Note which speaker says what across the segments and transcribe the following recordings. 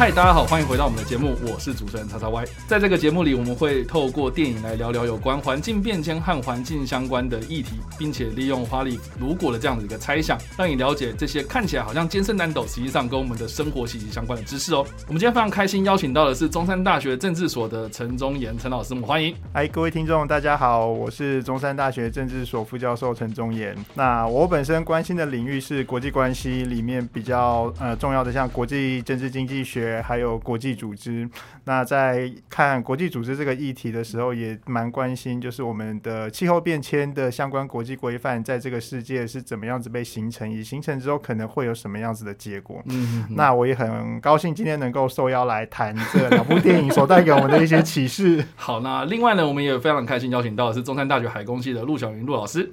Speaker 1: 嗨，大家好，欢迎回到我们的节目，我是主持人叉叉 Y。在这个节目里，我们会透过电影来聊聊有关环境变迁和环境相关的议题，并且利用花里如果的这样的一个猜想，让你了解这些看起来好像艰深难懂，实际上跟我们的生活息息相关的知识哦。我们今天非常开心邀请到的是中山大学政治所的陈忠言陈老师，我们欢迎。
Speaker 2: 嗨，各位听众，大家好，我是中山大学政治所副教授陈忠言。那我本身关心的领域是国际关系里面比较呃重要的，像国际政治经济学。还有国际组织，那在看国际组织这个议题的时候，也蛮关心，就是我们的气候变迁的相关国际规范，在这个世界是怎么样子被形成，以形成之后可能会有什么样子的结果。嗯，那我也很高兴今天能够受邀来谈这两部电影所带给我们的一些启示。
Speaker 1: 好，那另外呢，我们也非常开心邀请到的是中山大学海工系的陆小云陆老师。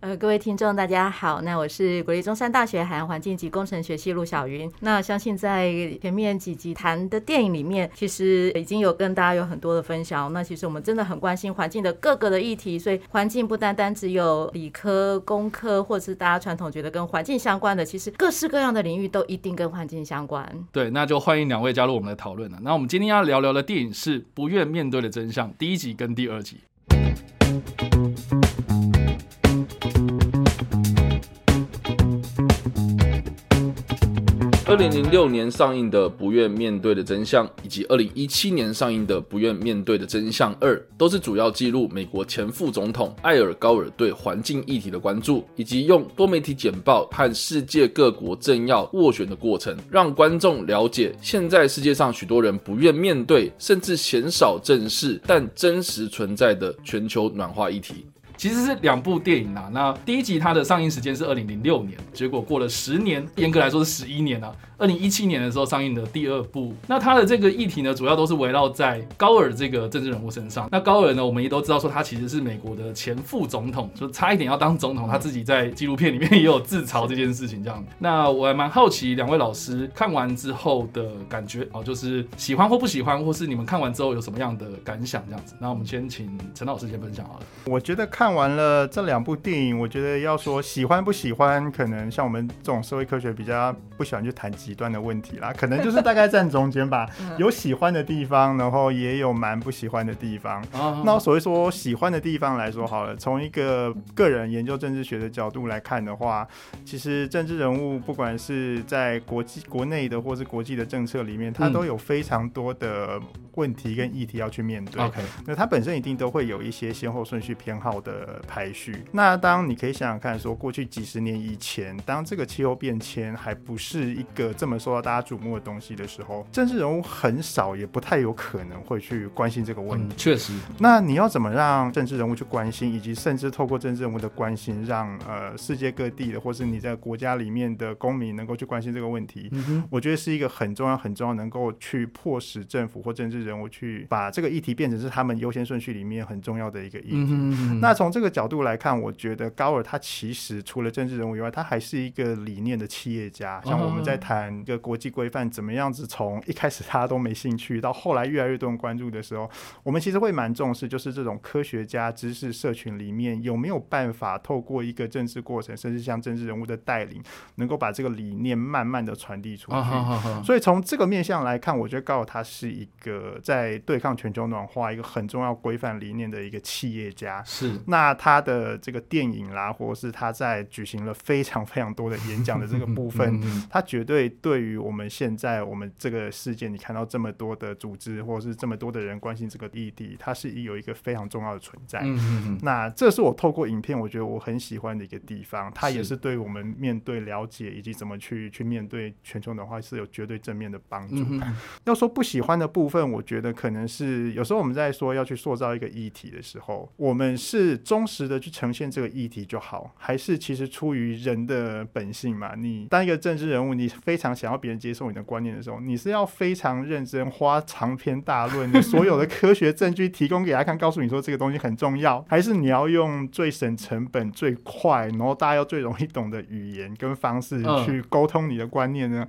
Speaker 3: 呃，各位听众，大家好，那我是国立中山大学海洋环境及工程学系陆小云。那相信在前面几集谈的电影里面，其实已经有跟大家有很多的分享。那其实我们真的很关心环境的各个的议题，所以环境不单单只有理科、工科，或者是大家传统觉得跟环境相关的，其实各式各样的领域都一定跟环境相关。
Speaker 1: 对，那就欢迎两位加入我们的讨论了。那我们今天要聊聊的电影是《不愿面对的真相》第一集跟第二集。二零零六年上映的《不愿面对的真相》，以及二零一七年上映的《不愿面对的真相二》，都是主要记录美国前副总统艾尔高尔对环境议题的关注，以及用多媒体简报和世界各国政要斡旋的过程，让观众了解现在世界上许多人不愿面对，甚至鲜少正视，但真实存在的全球暖化议题。其实是两部电影啊。那第一集它的上映时间是二零零六年，结果过了十年，严格来说是十一年啊。二零一七年的时候上映的第二部，那它的这个议题呢，主要都是围绕在高尔这个政治人物身上。那高尔呢，我们也都知道说他其实是美国的前副总统，就差一点要当总统，他自己在纪录片里面也有自嘲这件事情这样。那我还蛮好奇两位老师看完之后的感觉哦，就是喜欢或不喜欢，或是你们看完之后有什么样的感想这样子。那我们先请陈老师先分享好了。
Speaker 2: 我觉得看完了这两部电影，我觉得要说喜欢不喜欢，可能像我们这种社会科学比较不喜欢去谈。极端的问题啦，可能就是大概站中间吧，有喜欢的地方，然后也有蛮不喜欢的地方。那所谓说喜欢的地方来说好了，从一个个人研究政治学的角度来看的话，其实政治人物不管是在国际、国内的或是国际的政策里面，他都有非常多的问题跟议题要去面对。
Speaker 1: OK，
Speaker 2: 那它本身一定都会有一些先后顺序偏好的排序。那当你可以想想看，说过去几十年以前，当这个气候变迁还不是一个这么受到大家瞩目的东西的时候，政治人物很少，也不太有可能会去关心这个问题。
Speaker 1: 确实，
Speaker 2: 那你要怎么让政治人物去关心，以及甚至透过政治人物的关心，让呃世界各地的，或是你在国家里面的公民能够去关心这个问题？我觉得是一个很重要、很重要，能够去迫使政府或政治人物去把这个议题变成是他们优先顺序里面很重要的一个议题。那从这个角度来看，我觉得高尔他其实除了政治人物以外，他还是一个理念的企业家。像我们在谈。一个国际规范怎么样子？从一开始大家都没兴趣，到后来越来越多人关注的时候，我们其实会蛮重视，就是这种科学家、知识社群里面有没有办法透过一个政治过程，甚至像政治人物的带领，能够把这个理念慢慢的传递出去。所以从这个面向来看，我觉得高尔他是一个在对抗全球暖化一个很重要规范理念的一个企业家。
Speaker 1: 是
Speaker 2: 那他的这个电影啦，或者是他在举行了非常非常多的演讲的这个部分，他绝对。对于我们现在我们这个世界，你看到这么多的组织，或者是这么多的人关心这个议题，它是有一个非常重要的存在。那这是我透过影片，我觉得我很喜欢的一个地方。它也是对我们面对了解以及怎么去去面对全球暖化是有绝对正面的帮助。要说不喜欢的部分，我我觉得可能是有时候我们在说要去塑造一个议题的时候，我们是忠实的去呈现这个议题就好，还是其实出于人的本性嘛？你当一个政治人物，你非常想要别人接受你的观念的时候，你是要非常认真花长篇大论的所有的科学证据提供给他看，告诉你说这个东西很重要，还是你要用最省成本、最快，然后大家要最容易懂的语言跟方式去沟通你的观念呢？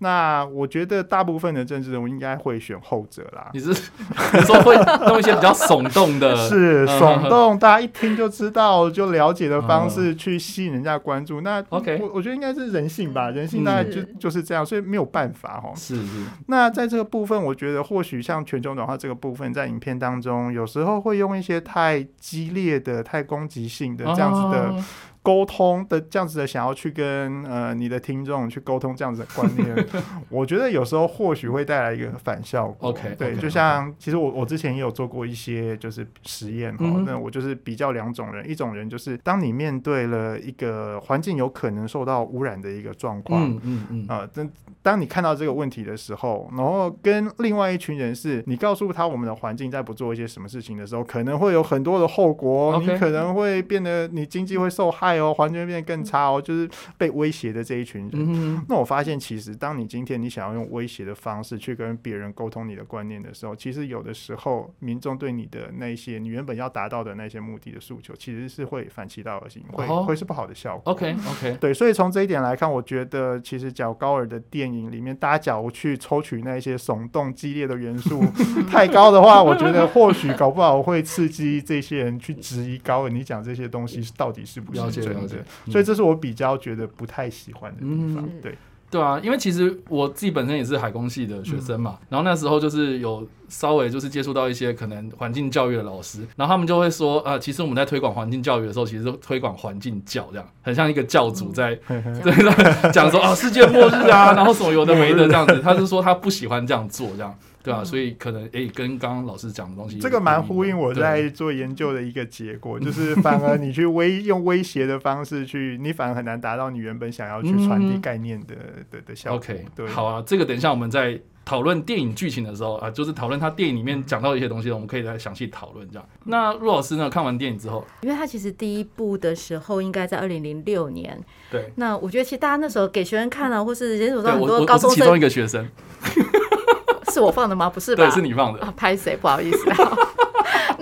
Speaker 2: 那我觉得大部分的政治人物应该会选后者啦。
Speaker 1: 你是 你说会弄一些比较耸动的，
Speaker 2: 是耸动，大家一听就知道、就了解的方式去吸引人家关注。那
Speaker 1: OK，
Speaker 2: 我我觉得应该是人性吧，人性大概就就是这样，所以没有办法哈。
Speaker 1: 是是。
Speaker 2: 那在这个部分，我觉得或许像全球暖化这个部分，在影片当中，有时候会用一些太激烈的、太攻击性的这样子的。沟通的这样子的，想要去跟呃你的听众去沟通这样子的观念，我觉得有时候或许会带来一个反效果。
Speaker 1: OK，
Speaker 2: 对，就像其实我我之前也有做过一些就是实验哈，那我就是比较两种人，一种人就是当你面对了一个环境有可能受到污染的一个状况，嗯嗯嗯，啊，当当你看到这个问题的时候，然后跟另外一群人是，你告诉他我们的环境在不做一些什么事情的时候，可能会有很多的后果，你可能会变得你经济会受害。哦，环境变得更差哦，就是被威胁的这一群人。那我发现，其实当你今天你想要用威胁的方式去跟别人沟通你的观念的时候，其实有的时候民众对你的那些你原本要达到的那些目的的诉求，其实是会反其道而行，会会是不好的效果。
Speaker 1: OK OK，
Speaker 2: 对，所以从这一点来看，我觉得其实较高尔的电影里面，大家假如去抽取那些耸动激烈的元素 太高的话，我觉得或许搞不好会刺激这些人去质疑高尔你讲这些东西到底是不是真的。所以这是我比较觉得不太喜欢的地方，对。
Speaker 1: 对啊，因为其实我自己本身也是海工系的学生嘛，然后那时候就是有稍微就是接触到一些可能环境教育的老师，然后他们就会说啊，其实我们在推广环境教育的时候，其实推广环境教这样，很像一个教主在对讲说啊世界末日啊，然后什么有的没的这样子，他是说他不喜欢这样做这样。对啊，所以可能诶，跟刚刚老师讲的东西，
Speaker 2: 这个蛮呼应我在做研究的一个结果，就是反而你去威 用威胁的方式去，你反而很难达到你原本想要去传递概念的的的效果。
Speaker 1: OK，
Speaker 2: 对，
Speaker 1: 好啊，这个等一下我们在讨论电影剧情的时候啊，就是讨论他电影里面讲到的一些东西，我们可以再详细讨论这样。那陆老师呢，看完电影之后，
Speaker 3: 因为他其实第一部的时候应该在二零零六年，
Speaker 1: 对，
Speaker 3: 那我觉得其实大家那时候给学生看了，或是接触到很多高中生，
Speaker 1: 其中一个学生。
Speaker 3: 是我放的吗？不是吧？
Speaker 1: 对，是你放的。
Speaker 3: 啊，拍谁？不好意思。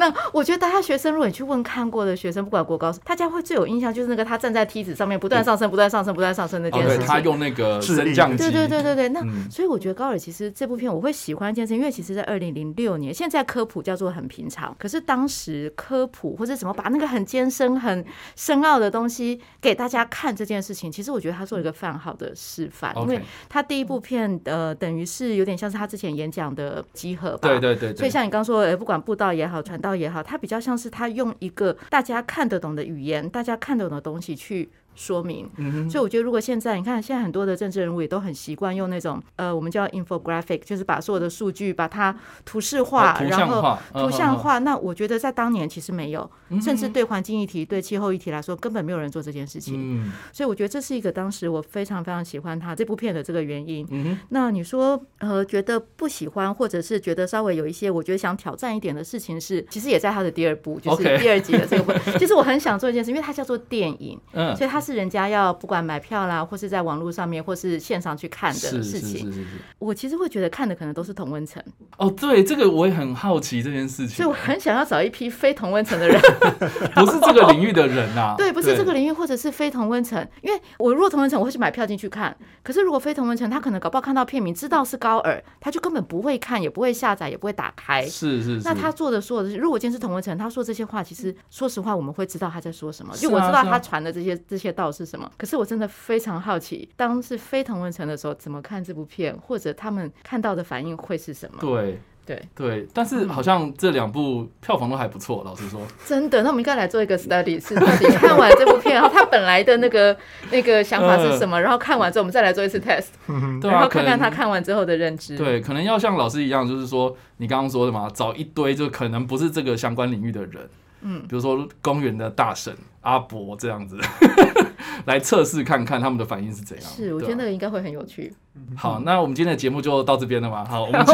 Speaker 3: 那我觉得大家学生，如果你去问看过的学生，不管国高，大家会最有印象就是那个他站在梯子上面不断上升、不断上升、不断上升那件事情。
Speaker 1: 他用那个升降机。
Speaker 3: 对对对对对。那所以我觉得高尔其实这部片我会喜欢一件事，因为其实在二零零六年，现在科普叫做很平常，可是当时科普或者怎么把那个很艰深、很深奥的东西给大家看这件事情，其实我觉得他做了一个非常好的示范，因为他第一部片呃等于是有点像是他之前演讲的集合吧。
Speaker 1: 对对对。
Speaker 3: 所以像你刚说，呃，不管布道也好，传道也好，他比较像是他用一个大家看得懂的语言，大家看得懂的东西去。说明，所以我觉得如果现在你看，现在很多的政治人物也都很习惯用那种呃，我们叫 infographic，就是把所有的数据把它图示化，然后图像化。那我觉得在当年其实没有，甚至对环境议题、对气候议题来说，根本没有人做这件事情。所以我觉得这是一个当时我非常非常喜欢他这部片的这个原因。那你说呃，觉得不喜欢，或者是觉得稍微有一些我觉得想挑战一点的事情是，其实也在他的第二部，就是第二集的这个。其实我很想做一件事，因为它叫做电影，所以它。是人家要不管买票啦，或是在网络上面，或是线上去看的事情。我其实会觉得看的可能都是同温层。
Speaker 1: 哦，对，这个我也很好奇这件事情。
Speaker 3: 所以我很想要找一批非同温层的人，
Speaker 1: 不是这个领域的人呐。
Speaker 3: 对，不是这个领域，或者是非同温层。因为我如果同温层，我会去买票进去看。可是如果非同温层，他可能搞不好看到片名，知道是高尔，他就根本不会看，也不会下载，也不会打开。
Speaker 1: 是是。
Speaker 3: 那他做的所有的，如果今天是同温层，他说这些话，其实说实话，我们会知道他在说什么，就我知道他传的这些这些。道是什么？可是我真的非常好奇，当是非同文层的时候，怎么看这部片，或者他们看到的反应会是什么？
Speaker 1: 对
Speaker 3: 对
Speaker 1: 对，但是好像这两部票房都还不错，老实说。
Speaker 3: 真的，那我们应该来做一个 study，是到底看完这部片，然后他本来的那个 那个想法是什么？然后看完之后，我们再来做一次 test，然后看看他看完之后的认知。
Speaker 1: 对，可能要像老师一样，就是说你刚刚说的嘛，找一堆就可能不是这个相关领域的人。嗯，比如说公园的大神阿伯这样子，来测试看看他们的反应是怎样。
Speaker 3: 是，我觉得那个应该会很有趣。
Speaker 1: 好，那我们今天的节目就到这边了嘛？好，我们 去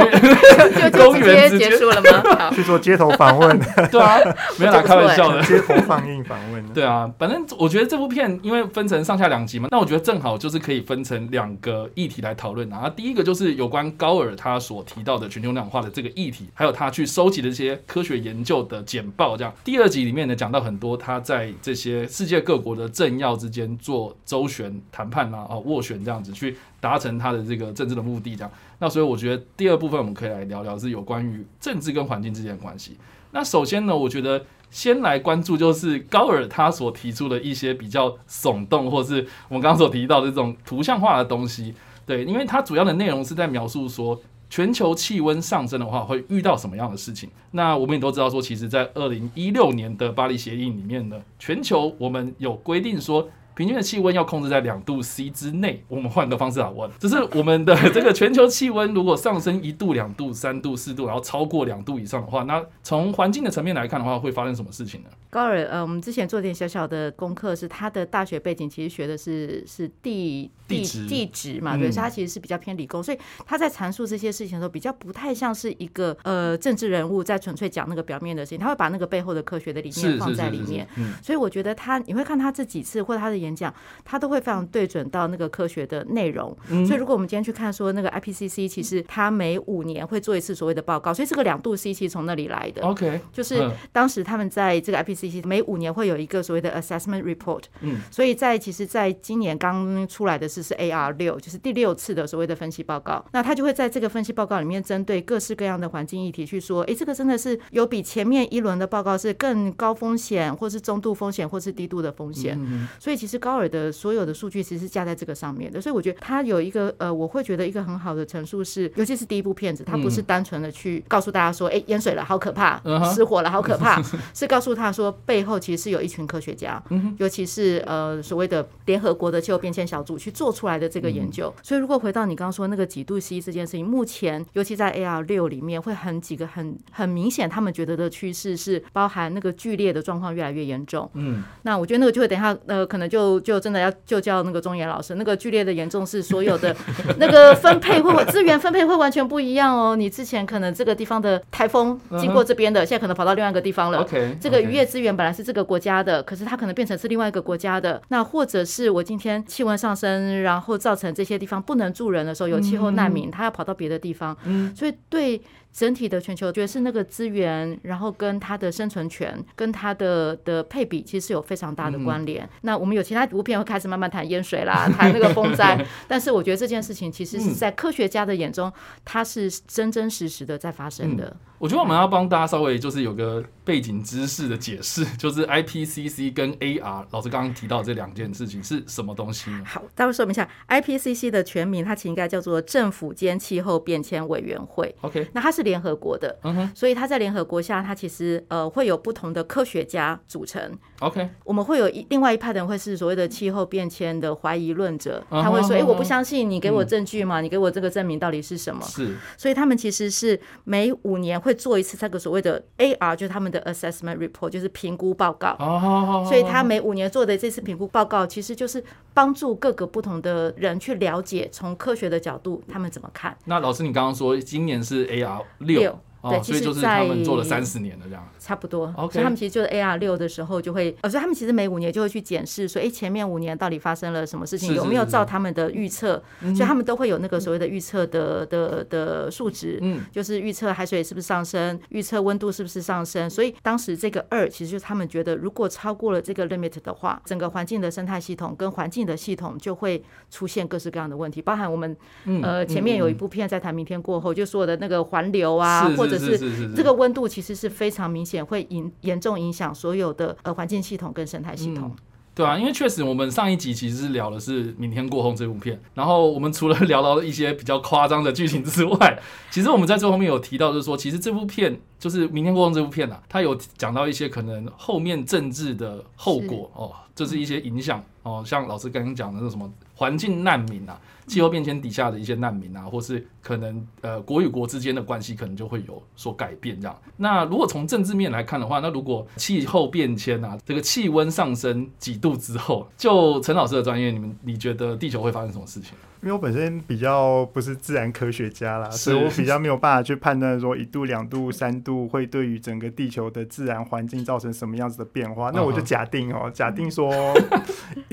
Speaker 3: 就就 直接结束了吗？
Speaker 2: 去做街头访问，
Speaker 1: 对啊，没有啦，开玩笑的，
Speaker 2: 街头放映访问。
Speaker 1: 对啊，反正我觉得这部片因为分成上下两集嘛，那我觉得正好就是可以分成两个议题来讨论啊。第一个就是有关高尔他所提到的全球暖化的这个议题，还有他去收集的这些科学研究的简报，这样。第二集里面呢，讲到很多他在这些世界各国的政要之间做周旋谈判啊，哦斡旋这样子去。达成他的这个政治的目的，这样。那所以我觉得第二部分我们可以来聊聊是有关于政治跟环境之间的关系。那首先呢，我觉得先来关注就是高尔他所提出的一些比较耸动，或是我们刚刚所提到的这种图像化的东西。对，因为它主要的内容是在描述说全球气温上升的话会遇到什么样的事情。那我们也都知道说，其实在二零一六年的巴黎协议里面呢，全球我们有规定说。平均的气温要控制在两度 C 之内。我们换个方式来问，就是我们的这个全球气温如果上升一度、两度、三度、四度，然后超过两度以上的话，那从环境的层面来看的话，会发生什么事情呢？
Speaker 3: 高尔，呃，我们之前做点小小的功课，是他的大学背景其实学的是是地
Speaker 1: 地
Speaker 3: 地质嘛，对，他其实是比较偏理工，所以他在阐述这些事情的时候，比较不太像是一个呃政治人物在纯粹讲那个表面的事情，他会把那个背后的科学的理念放在里面。所以我觉得他，你会看他这几次或者他的演。演讲，他都会非常对准到那个科学的内容。所以，如果我们今天去看说那个 IPCC，其实它每五年会做一次所谓的报告。所以，这个两度 C 其实从那里来的。
Speaker 1: OK，
Speaker 3: 就是当时他们在这个 IPCC 每五年会有一个所谓的 Assessment Report。嗯，所以在其实在今年刚出来的是是 AR 六，就是第六次的所谓的分析报告。那他就会在这个分析报告里面，针对各式各样的环境议题去说，哎，这个真的是有比前面一轮的报告是更高风险，或是中度风险，或是低度的风险。所以其实。高尔的所有的数据其实是架在这个上面的，所以我觉得他有一个呃，我会觉得一个很好的陈述是，尤其是第一部片子，他不是单纯的去告诉大家说，哎，淹水了，好可怕，失火了，好可怕，是告诉他说背后其实是有一群科学家，尤其是呃所谓的联合国的气候变迁小组去做出来的这个研究。所以如果回到你刚刚说那个几度 C 这件事情，目前尤其在 AR 六里面会很几个很很明显，他们觉得的趋势是包含那个剧烈的状况越来越严重。嗯，那我觉得那个就会等一下呃可能就。就真的要就叫那个中岩老师，那个剧烈的严重是所有的 那个分配会资源分配会完全不一样哦。你之前可能这个地方的台风经过这边的，现在可能跑到另外一个地方了。这个渔业资源本来是这个国家的，可是它可能变成是另外一个国家的。那或者是我今天气温上升，然后造成这些地方不能住人的时候，有气候难民，他要跑到别的地方。嗯，所以对。整体的全球，觉得是那个资源，然后跟它的生存权，跟它的的配比，其实有非常大的关联。那我们有其他图片会开始慢慢谈淹水啦，谈那个风灾，但是我觉得这件事情其实是在科学家的眼中，它是真真实实的在发生的。
Speaker 1: 我觉得我们要帮大家稍微就是有个背景知识的解释，就是 IPCC 跟 AR 老师刚刚提到这两件事情是什么东西？
Speaker 3: 好，待会说明一下 IPCC 的全名，它其实应该叫做政府间气候变迁委员会。
Speaker 1: OK，
Speaker 3: 那它是联合国的，嗯，所以它在联合国下，它其实呃会有不同的科学家组成。
Speaker 1: OK，
Speaker 3: 我们会有一另外一派的人会是所谓的气候变迁的怀疑论者，他会说，哎，我不相信你给我证据嘛，你给我这个证明到底是什么？
Speaker 1: 是，
Speaker 3: 所以他们其实是每五年会做一次这个。所谓的 AR 就是他们的 assessment report，就是评估报告。哦，所以他每五年做的这次评估报告，其实就是帮助各个不同的人去了解，从科学的角度他们怎么看。
Speaker 1: 那老师，你刚刚说今年是 AR 六。
Speaker 3: 对，
Speaker 1: 其实就是他们做了三十年了，这样
Speaker 3: 差不多。所以他们其实就是 AR 六的时候就会，呃，所以他们其实每五年就会去检视，说，哎，前面五年到底发生了什么事情，有没有照他们的预测？所以他们都会有那个所谓的预测的的的数值，嗯，就是预测海水是不是上升，预测温度是不是上升。所以当时这个二，其实就是他们觉得，如果超过了这个 limit 的话，整个环境的生态系统跟环境的系统就会出现各式各样的问题，包含我们呃前面有一部片在谈明天过后，就说的那个环流啊，或者是这个。这个温度其实是非常明显，会影严重影响所有的呃环境系统跟生态系统。
Speaker 1: 对啊，因为确实我们上一集其实是聊的是《明天过后》这部片，然后我们除了聊到一些比较夸张的剧情之外，其实我们在最后面有提到，就是说其实这部片
Speaker 4: 就是《明天过后》这部片啊，它有讲到一些可能后面政治的后果哦，就是一些影响哦，像老师刚刚讲的那什么环境难民啊。气候变迁底下的一些难民啊，或是可能呃国与国之间的关系可能就会有所改变这样。那如果从政治面来看的话，那如果气候变迁啊，这个气温上升几度之后，就陈老师的专业，你们你觉得地球会发生什么事情？
Speaker 2: 因为我本身比较不是自然科学家啦，所以我比较 没有办法去判断说一度、两度、三度会对于整个地球的自然环境造成什么样子的变化。那我就假定哦，假定说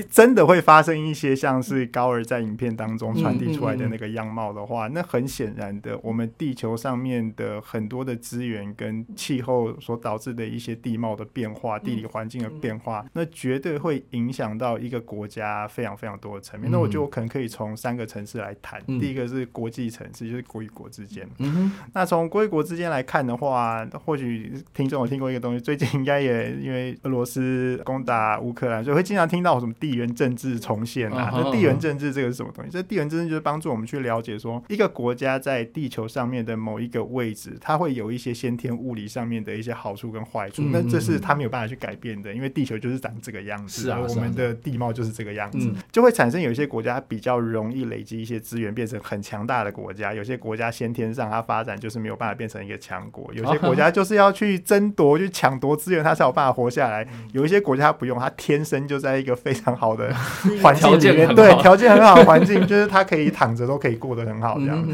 Speaker 2: 真的会发生一些像是高尔在影片当中传递出来的那个样貌的话，那很显然的，我们地球上面的很多的资源跟气候所导致的一些地貌的变化、地理环境的变化，那绝对会影响到一个国家非常非常多的层面。那我觉得我可能可以从三。个城市来谈，第一个是国际城市，就是国与国之间。那从国与国之间来看的话，或许听众有听过一个东西，最近应该也因为俄罗斯攻打乌克兰，所以会经常听到什么地缘政治重现啊。那地缘政治这个是什么东西？这地缘政治就是帮助我们去了解说，一个国家在地球上面的某一个位置，它会有一些先天物理上面的一些好处跟坏处。那这是它没有办法去改变的，因为地球就是长这个样子，
Speaker 4: 是啊，
Speaker 2: 我们的地貌就是这个样子，就会产生有一些国家比较容易。累积一些资源，变成很强大的国家。有些国家先天上它发展就是没有办法变成一个强国。有些国家就是要去争夺、去抢夺资源，它才有办法活下来。有一些国家不用，它天生就在一个非常好的 环境里面，对条件很好的环境，就是它可以躺着都可以过得很好这样。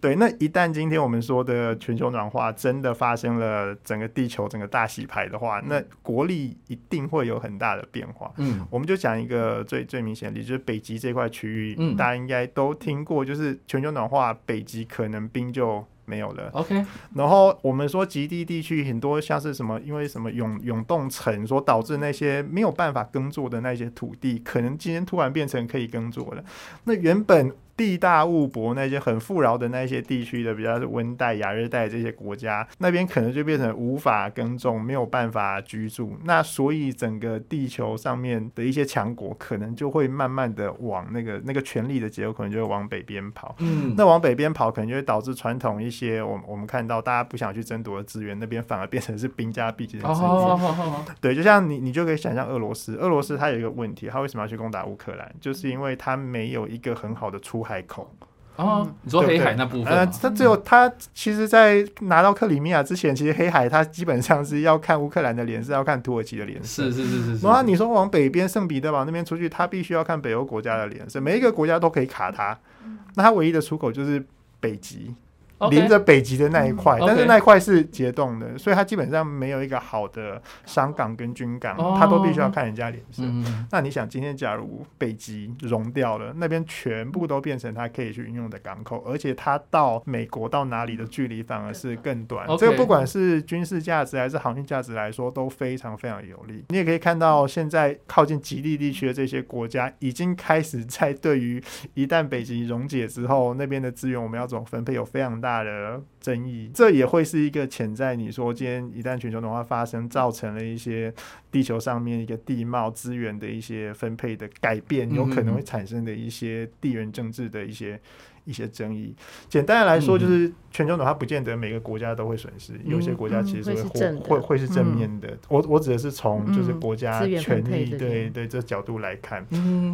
Speaker 2: 对，那一旦今天我们说的全球暖化真的发生了，整个地球整个大洗牌的话，那国力一定会有很大的变化。嗯，我们就讲一个最最明显的例子，就是北极这块区域，嗯，大家应该都听过，就是全球暖化，北极可能冰就没有了。
Speaker 4: OK，
Speaker 2: 然后我们说极地地区很多像是什么，因为什么永永冻层所导致那些没有办法耕作的那些土地，可能今天突然变成可以耕作了。那原本。地大物博，那些很富饶的那些地区的，比较是温带、亚热带这些国家，那边可能就变成无法耕种，没有办法居住。那所以整个地球上面的一些强国，可能就会慢慢的往那个那个权力的结构，可能就会往北边跑。嗯，那往北边跑，可能就会导致传统一些我我们看到大家不想去争夺的资源，那边反而变成是兵家必争之地。对，就像你你就可以想象俄罗斯，俄罗斯它有一个问题，它为什么要去攻打乌克兰？就是因为它没有一个很好的出海。海口。
Speaker 4: 哦，你说黑海那部分，呃，
Speaker 2: 他只有他，其实，在拿到克里米亚之前，其实黑海它基本上是要看乌克兰的脸色，要看土耳其的脸色，
Speaker 4: 是是是是。
Speaker 2: 然后你说往北边圣彼得堡那边出去，他必须要看北欧国家的脸色，每一个国家都可以卡他，那他唯一的出口就是北极。临着北极的那一块，但是那一块是结冻的，所以它基本上没有一个好的商港跟军港，它都必须要看人家脸色。那你想，今天假如北极融掉了，那边全部都变成它可以去运用的港口，而且它到美国到哪里的距离反而是更短。这个不管是军事价值还是航运价值来说，都非常非常有利。你也可以看到，现在靠近极地地区的这些国家，已经开始在对于一旦北极溶解之后，那边的资源我们要怎么分配，有非常大。大的争议，这也会是一个潜在。你说今天一旦全球暖化发生，造成了一些地球上面一个地貌资源的一些分配的改变，有可能会产生的一些地缘政治的一些。一些争议，简单的来说，就是全球暖化不见得每个国家都会损失，有些国家其实会会会是正面的。我我指的是从就是国家权力对对这角度来看，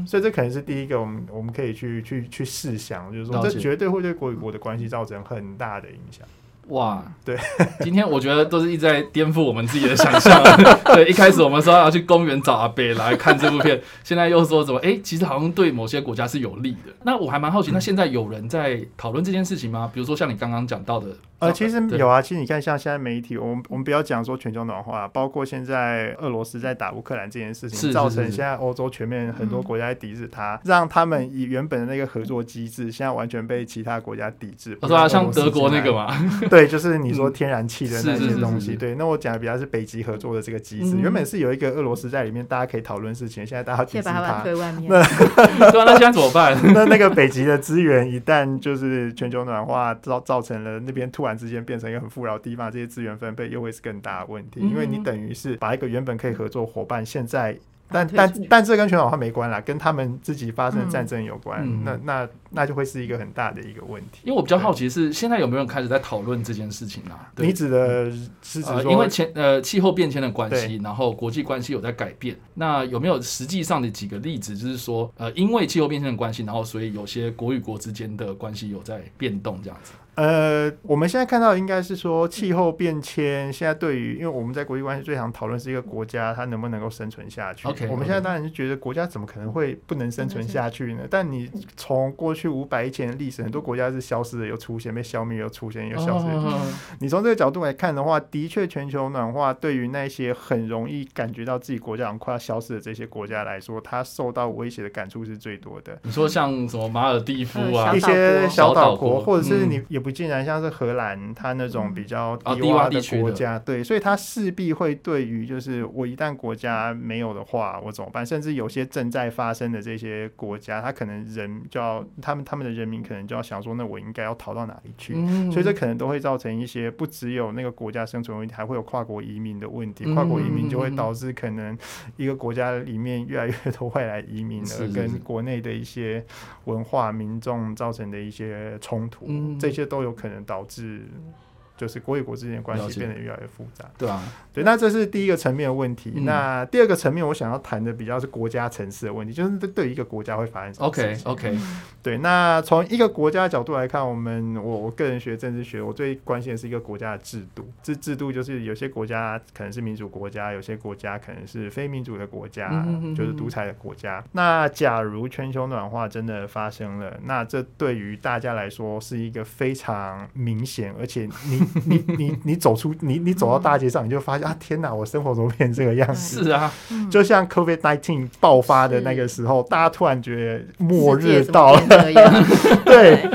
Speaker 2: 所以这可能是第一个我们我们可以去去去试想，就是说这绝对会对国与国的关系造成很大的影响。
Speaker 4: 哇，
Speaker 2: 对，
Speaker 4: 今天我觉得都是一直在颠覆我们自己的想象。对，一开始我们说要去公园找阿北来看这部片，现在又说什么？哎，其实好像对某些国家是有利的。那我还蛮好奇，那现在有人在讨论这件事情吗？比如说像你刚刚讲到的。
Speaker 2: 呃，其实有啊，其实你看，像现在媒体，我们我们不要讲说全球暖化，包括现在俄罗斯在打乌克兰这件事情，造成现在欧洲全面很多国家在抵制它，让他们以原本的那个合作机制，现在完全被其他国家抵制。
Speaker 4: 我说啊像德国那个嘛，
Speaker 2: 对，就是你说天然气的那些东西，对。那我讲的比较是北极合作的这个机制，原本是有一个俄罗斯在里面，大家可以讨论事情，现在大家抵制它。
Speaker 4: 那 那现在怎么办？
Speaker 2: 那那个北极的资源一旦就是全球暖化造造成了那边突然之间变成一个很富饶的地方，这些资源分配又会是更大的问题，因为你等于是把一个原本可以合作伙伴，现在但但但这跟全球化没关啦，跟他们自己发生战争有关。
Speaker 4: 嗯
Speaker 2: 那那那就会是一个很大的一个问题。
Speaker 4: 因为我比较好奇是现在有没有人开始在讨论这件事情啊？
Speaker 2: 你指的是指
Speaker 4: 呃，因为前呃气候变迁的关系，然后国际关系有在改变。那有没有实际上的几个例子，就是说呃因为气候变迁的关系，然后所以有些国与国之间的关系有在变动这样子？
Speaker 2: 呃，我们现在看到应该是说气候变迁，现在对于，因为我们在国际关系最常讨论是一个国家它能不能够生存下去。
Speaker 4: OK，
Speaker 2: 我们现在当然是觉得国家怎么可能会不能生存下去呢？但你从过去五百一千年的历史，很多国家是消失的又出现，被消灭又出现又消失。
Speaker 4: 哦
Speaker 2: 你从这个角度来看的话，的确全球暖化对于那些很容易感觉到自己国家好像快要消失的这些国家来说，它受到威胁的感触是最多的。
Speaker 4: 你说像什么马尔蒂夫啊
Speaker 3: 嗯
Speaker 2: 一些小岛国，或者是
Speaker 4: 嗯
Speaker 2: 你也不尽然像是荷兰，它那种比较
Speaker 4: 啊低洼
Speaker 2: 的国家，对，所以它势必会对于就是我一旦国家没有的话，我怎么办？甚至有些正在发生的这些国家，它可能人就要他们他们的人民可能就要想说，那我应该要逃到哪里去？
Speaker 4: 嗯
Speaker 2: 所以这可能都会造成一些不只有那个国家生存问题，还会有跨国移民的问题。
Speaker 4: 嗯
Speaker 2: 跨国移民就会导致可能一个国家里面越来越多外来移民，而跟国内的一些文化民众造成的一些冲突，
Speaker 4: 嗯
Speaker 2: 这些都都有可能导致。就是国与国之间的关系变得越来越复杂，
Speaker 4: 对啊，
Speaker 2: 对，那这是第一个层面的问题。
Speaker 4: 嗯。
Speaker 2: 那第二个层面，我想要谈的比较是国家层次的问题，就是对一个国家会发生什么事
Speaker 4: OK
Speaker 2: 情。
Speaker 4: OK，
Speaker 2: 对，那从一个国家的角度来看，我们我我个人学政治学，我最关心的是一个国家的制度。这制度就是有些国家可能是民主国家，有些国家可能是非民主的国家，就是独裁的国家。那假如全球暖化真的发生了，那这对于大家来说是一个非常明显，而且你你你你走出你你走到大街上，你就发现啊，天哪，我生活怎么变成这个样子？
Speaker 4: 是啊，
Speaker 3: 嗯。
Speaker 2: 就像 COVID nineteen 爆发的那个时候，大家突然觉得末日到了，对，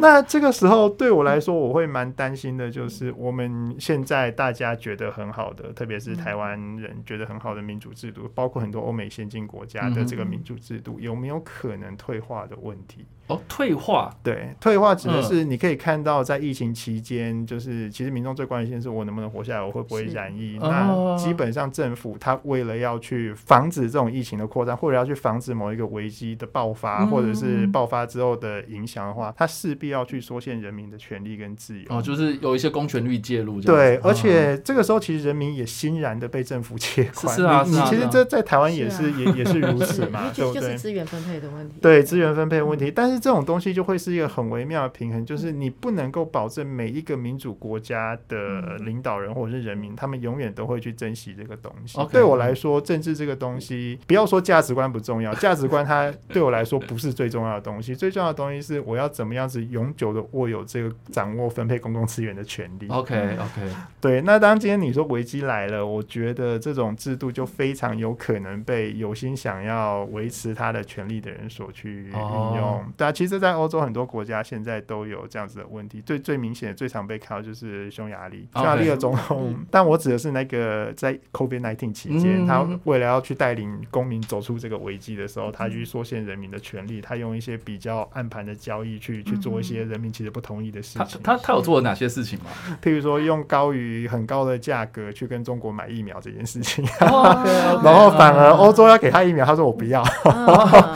Speaker 2: 那这个时候对我来说，我会蛮担心的，就是我们现在大家觉得很好的，特别是台湾人觉得很好的民主制度，包括很多欧美先进国家的这个民主制度，有没有可能退化的问题？
Speaker 4: 哦，退化，
Speaker 2: 对，退化指的是你可以看到，在疫情期间，就是其实民众最关心的是我能不能活下来，我会不会染疫。
Speaker 4: 哦
Speaker 2: 那基本上政府他为了要去防止这种疫情的扩散，或者要去防止某一个危机的爆发，
Speaker 4: 嗯
Speaker 2: 或者是爆发之后的影响的话，他势必要去缩限人民的权利跟自由。
Speaker 4: 哦，就是有一些公权力介入
Speaker 2: 对，而
Speaker 4: 嗯
Speaker 2: 且这个时候其实人民也欣然的被政府 接管。
Speaker 4: 是啊
Speaker 2: 你你其实这在台湾也是
Speaker 3: 是啊
Speaker 2: 也也是如此嘛，对
Speaker 3: 就
Speaker 2: 不对？
Speaker 3: 就是资源分配的问题。
Speaker 2: 对资源分配的问题，但是这种东西就会是一个很微妙的平衡，就是你不能够保证每一个民主国家的领导人或者是人民，他们永远都会去珍惜这个东西。对我来说，政治这个东西，不要说价值观不重要，价值观它对我来说不是最重要的东西，最重要的东西是我要怎么样子永久的握有这个掌握分配公共资源的权利。
Speaker 4: OK OK，
Speaker 2: 对，那当今天你说危机来了，我觉得这种制度就非常有可能被有心想要维持他的权利的人所去运用。啊，其实，在欧洲很多国家现在都有这样子的问题。最最明显、最常被看到就是匈牙利，匈牙利的总统，但我指的是那个在 COVID nineteen 期间，
Speaker 4: 嗯
Speaker 2: 他为了要去带领公民走出这个危机的时候，他去缩限人民的权利，他用一些比较暗盘的交易去去做一些人民其实不同意的事情。
Speaker 4: 他他有做了哪些事情吗？
Speaker 2: 譬如说用高于很高的价格去跟中国买疫苗这件事情，
Speaker 3: 哦
Speaker 2: 然后反而欧洲要给他疫苗，他说我不要，
Speaker 3: 啊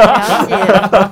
Speaker 3: 了解，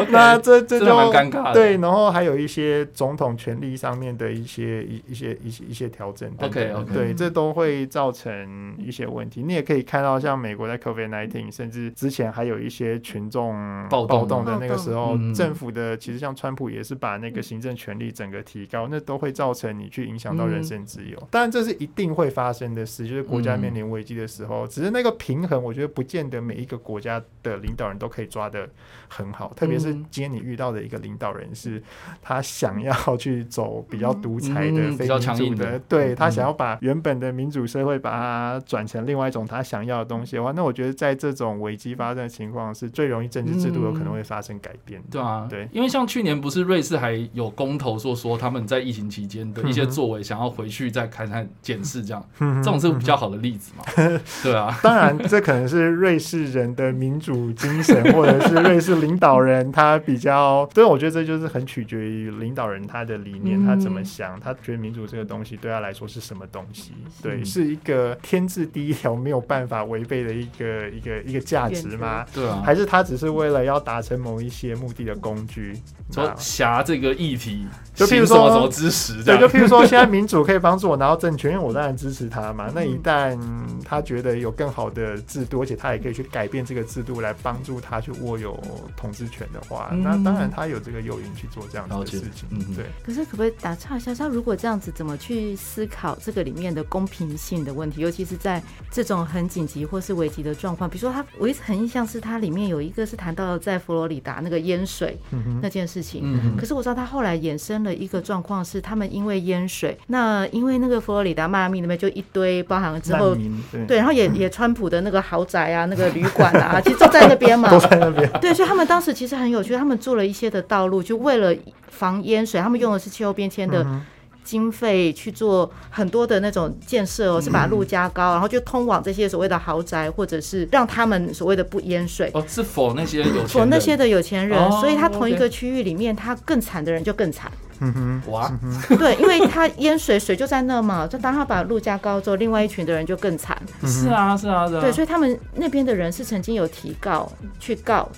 Speaker 4: OK，
Speaker 2: 那这这就
Speaker 4: 尴尬。
Speaker 2: 对，然后还有一些总统权力上面的一些一一些一些一些调整等等
Speaker 4: OK，OK
Speaker 2: 对，这都会造成一些问题。你也可以看到，像美国在 COVID nineteen，甚至之前还有一些群众
Speaker 4: 暴动
Speaker 2: 动的那个时候政府的其实像川普也是把那个行政权力整个提高，那都会造成你去影响到人身自由。当然，这是一定会发生的事，就是国家
Speaker 4: 嗯
Speaker 2: 面临危机的时候，只是那个平衡，我觉得不见得每一个国家的领导人都可以抓得很好，特别是
Speaker 4: 嗯。
Speaker 2: 今天你遇到的一个领导人是，他想要去走比较独裁的、非
Speaker 4: 嗯比较
Speaker 2: 民主
Speaker 4: 强硬的
Speaker 2: 的，对他
Speaker 4: 嗯
Speaker 2: 想要把原本的民主社会把它转成另外一种他想要的东西的话，那我觉得在这种危机发生的情况是最容易政治制度有可能会发生改变的。
Speaker 4: 对啊，
Speaker 2: 对。
Speaker 4: 因为像去年不是瑞士还有公投说说他们在疫情期间的一些 作为，想要回去再看看检视，这样，这种是比较好的例子嘛？对啊，
Speaker 2: 当然，这可能是瑞士人的民主精神，或者是瑞士领导人他比较，对，我觉得这就是很取决于领导人他的理念，
Speaker 3: 嗯
Speaker 2: 他怎么想，他觉得民主这个东西对他来说是什么东西？对，是一个天字第一条没有办法违背的一个一个一个价值吗？
Speaker 4: 对啊，
Speaker 2: 还是他只是为了要达成某一些目的的工具？
Speaker 4: 说侠这个议题，
Speaker 2: 就譬如说
Speaker 4: 什么什么支持这
Speaker 2: 对，就譬如说，现在民主可以帮助我拿到政权，因为我当然支持他嘛。那一旦他觉得有更好的制度，而且他也可以去改变这个制度来帮助他去握有统治权的话，
Speaker 4: 嗯
Speaker 2: 那当然他有这个诱因去做这样的事情。
Speaker 4: 嗯嗯
Speaker 2: 对，
Speaker 3: 可是可不可以打岔一下？他如果这样子，怎么去思考这个里面的公平性的问题？尤其是在这种很紧急或是危急的状况，比如说他，我一直很印象是它里面有一个是谈到在佛罗里达那个淹水
Speaker 2: 嗯
Speaker 3: 那件事情。
Speaker 4: 嗯
Speaker 3: 可是我知道他后来衍生了一个状况是，他们因为淹水，那因为那个佛罗里达迈阿密那边就一堆包含了之后
Speaker 2: 对
Speaker 3: 对，然后也也川普的那个豪宅啊，那个旅馆啊，其实都在那边嘛，
Speaker 2: 都在那边。
Speaker 3: 对，所以他们当时其实很有趣，他们做了一些的道路，就为了防淹水，他们用的是气候变迁的
Speaker 2: 嗯
Speaker 3: 经费去做很多的那种建设哦，是把路加高，然后就通往这些所谓的豪宅，或者是让他们所谓的不淹水。
Speaker 4: 哦，是否那些有钱
Speaker 3: 否
Speaker 4: 人
Speaker 3: 那些的有钱人，
Speaker 4: 哦
Speaker 3: 所以他同一个区域里面，他更惨的人就更惨。
Speaker 2: 嗯哼，
Speaker 4: 哇，
Speaker 3: 对，因为他淹水，水就在那嘛，就当他把路加高之后，另外一群的人就更惨。
Speaker 4: 是啊是啊是啊，
Speaker 3: 对，所以他们那边的人是曾经有提告去告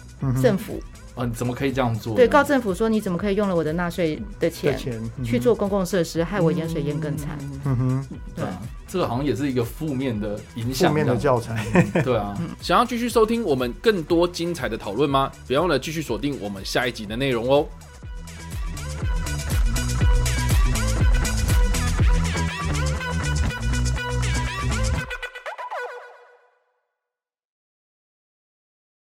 Speaker 3: 政府，
Speaker 4: 哦，你怎么可以这样做呢？
Speaker 3: 对，告政府说你怎么可以用了我的纳税的
Speaker 2: 的
Speaker 3: 钱去做公共设施，害我盐水淹更惨。
Speaker 2: 嗯哼，
Speaker 4: 对啊，这个好像也是一个负面的影响，
Speaker 2: 负面的教材。
Speaker 4: 样对啊，
Speaker 1: 想要继续收听我们更多精彩的讨论吗？别忘了继续锁定我们下一集的内容哦。